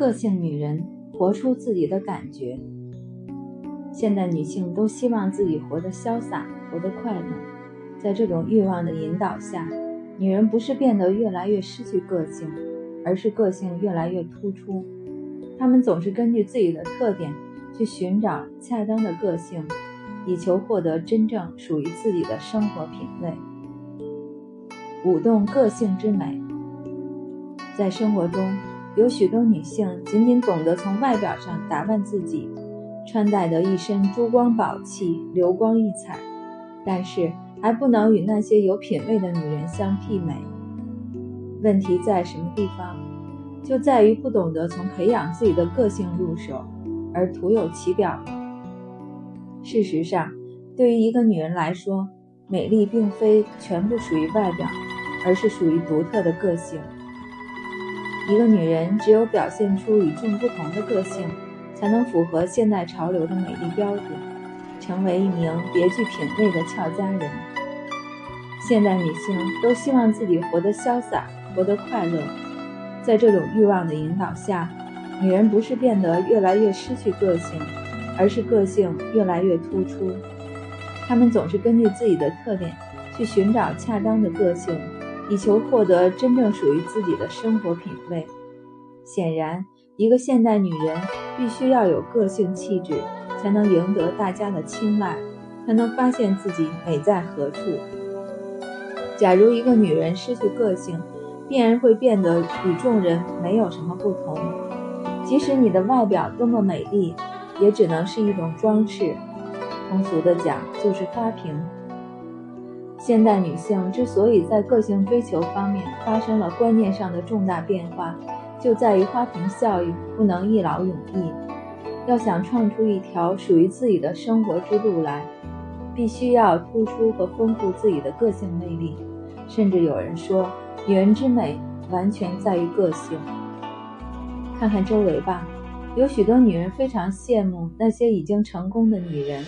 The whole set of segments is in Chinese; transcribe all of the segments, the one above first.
个性女人活出自己的感觉。现代女性都希望自己活得潇洒，活得快乐。在这种欲望的引导下，女人不是变得越来越失去个性，而是个性越来越突出。她们总是根据自己的特点去寻找恰当的个性，以求获得真正属于自己的生活品味。舞动个性之美，在生活中。有许多女性仅仅懂得从外表上打扮自己，穿戴得一身珠光宝气、流光溢彩，但是还不能与那些有品位的女人相媲美。问题在什么地方？就在于不懂得从培养自己的个性入手，而徒有其表。事实上，对于一个女人来说，美丽并非全部属于外表，而是属于独特的个性。一个女人只有表现出与众不同的个性，才能符合现代潮流的美丽标准，成为一名别具品味的俏佳人。现代女性都希望自己活得潇洒，活得快乐。在这种欲望的引导下，女人不是变得越来越失去个性，而是个性越来越突出。她们总是根据自己的特点去寻找恰当的个性。以求获得真正属于自己的生活品味。显然，一个现代女人必须要有个性气质，才能赢得大家的青睐，才能发现自己美在何处。假如一个女人失去个性，必然会变得与众人没有什么不同。即使你的外表多么美丽，也只能是一种装饰。通俗的讲，就是花瓶。现代女性之所以在个性追求方面发生了观念上的重大变化，就在于花瓶效应不能一劳永逸。要想创出一条属于自己的生活之路来，必须要突出和丰富自己的个性魅力。甚至有人说，女人之美完全在于个性。看看周围吧，有许多女人非常羡慕那些已经成功的女人，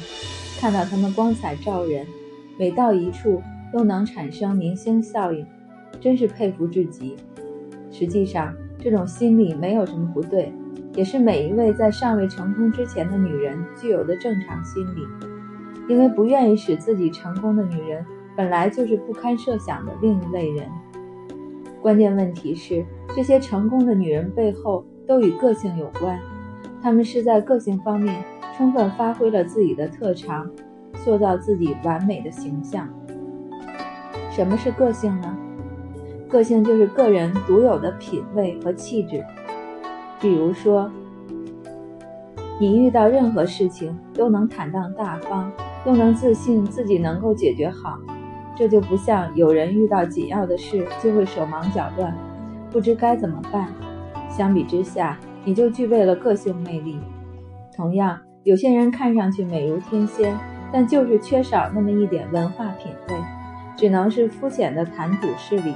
看到她们光彩照人。每到一处都能产生明星效应，真是佩服至极。实际上，这种心理没有什么不对，也是每一位在尚未成功之前的女人具有的正常心理。因为不愿意使自己成功的女人，本来就是不堪设想的另一类人。关键问题是，这些成功的女人背后都与个性有关，她们是在个性方面充分发挥了自己的特长。塑造自己完美的形象。什么是个性呢？个性就是个人独有的品味和气质。比如说，你遇到任何事情都能坦荡大方，都能自信自己能够解决好，这就不像有人遇到紧要的事就会手忙脚乱，不知该怎么办。相比之下，你就具备了个性魅力。同样，有些人看上去美如天仙。但就是缺少那么一点文化品味，只能是肤浅的谈吐事理，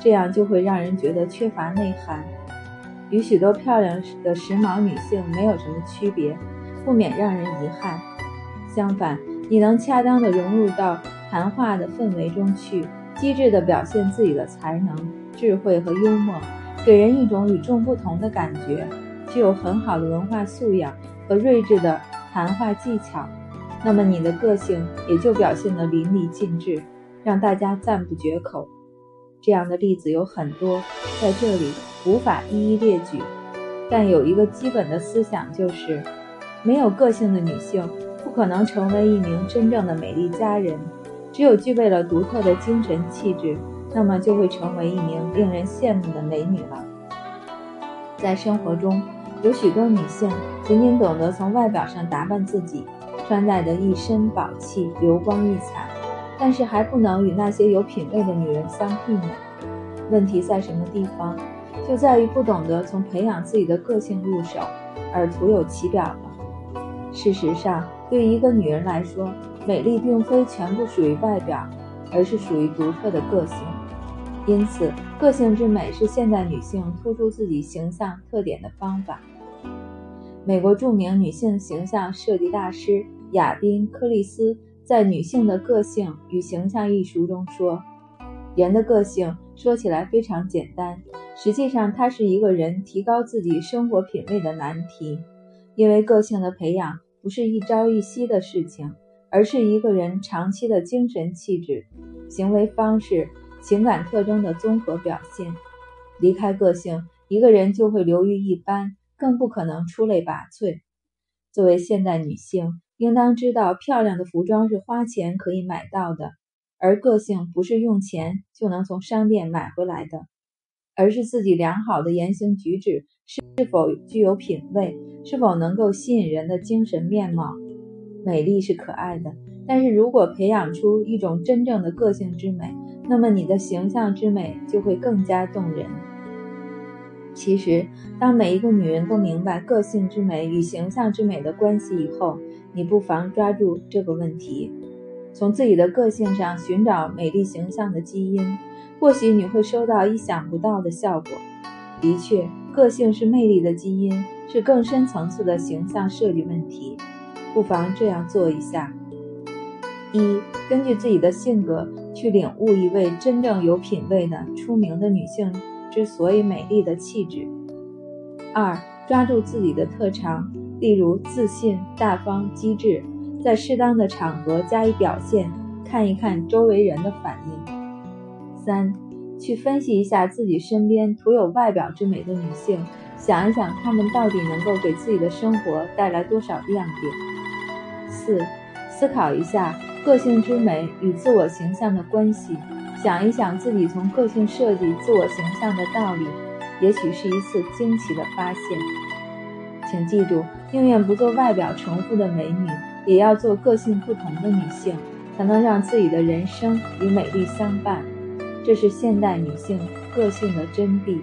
这样就会让人觉得缺乏内涵，与许多漂亮的时髦女性没有什么区别，不免让人遗憾。相反，你能恰当的融入到谈话的氛围中去，机智的表现自己的才能、智慧和幽默，给人一种与众不同的感觉，具有很好的文化素养和睿智的谈话技巧。那么你的个性也就表现得淋漓尽致，让大家赞不绝口。这样的例子有很多，在这里无法一一列举。但有一个基本的思想就是：没有个性的女性不可能成为一名真正的美丽佳人。只有具备了独特的精神气质，那么就会成为一名令人羡慕的美女了。在生活中，有许多女性仅仅懂得从外表上打扮自己。穿戴的一身宝气，流光溢彩，但是还不能与那些有品位的女人相媲美。问题在什么地方？就在于不懂得从培养自己的个性入手，而徒有其表了。事实上，对于一个女人来说，美丽并非全部属于外表，而是属于独特的个性。因此，个性之美是现代女性突出自己形象特点的方法。美国著名女性形象设计大师。亚宾·柯利斯在《女性的个性与形象》一书中说：“人的个性说起来非常简单，实际上它是一个人提高自己生活品味的难题。因为个性的培养不是一朝一夕的事情，而是一个人长期的精神气质、行为方式、情感特征的综合表现。离开个性，一个人就会流于一般，更不可能出类拔萃。作为现代女性，应当知道，漂亮的服装是花钱可以买到的。而个性不是用钱就能从商店买回来的，而是自己良好的言行举止是否具有品味，是否能够吸引人的精神面貌。美丽是可爱的，但是如果培养出一种真正的个性之美，那么你的形象之美就会更加动人。其实，当每一个女人都明白个性之美与形象之美的关系以后，你不妨抓住这个问题。从自己的个性上寻找美丽形象的基因，或许你会收到意想不到的效果。的确，个性是魅力的基因，是更深层次的形象设计问题。不妨这样做一下：一、根据自己的性格去领悟一位真正有品位的出名的女性之所以美丽的气质；二、抓住自己的特长，例如自信、大方、机智。在适当的场合加以表现，看一看周围人的反应。三，去分析一下自己身边徒有外表之美的女性，想一想她们到底能够给自己的生活带来多少亮点。四，思考一下个性之美与自我形象的关系，想一想自己从个性设计自我形象的道理，也许是一次惊奇的发现。请记住，宁愿不做外表重复的美女。也要做个性不同的女性，才能让自己的人生与美丽相伴。这是现代女性个性的真谛。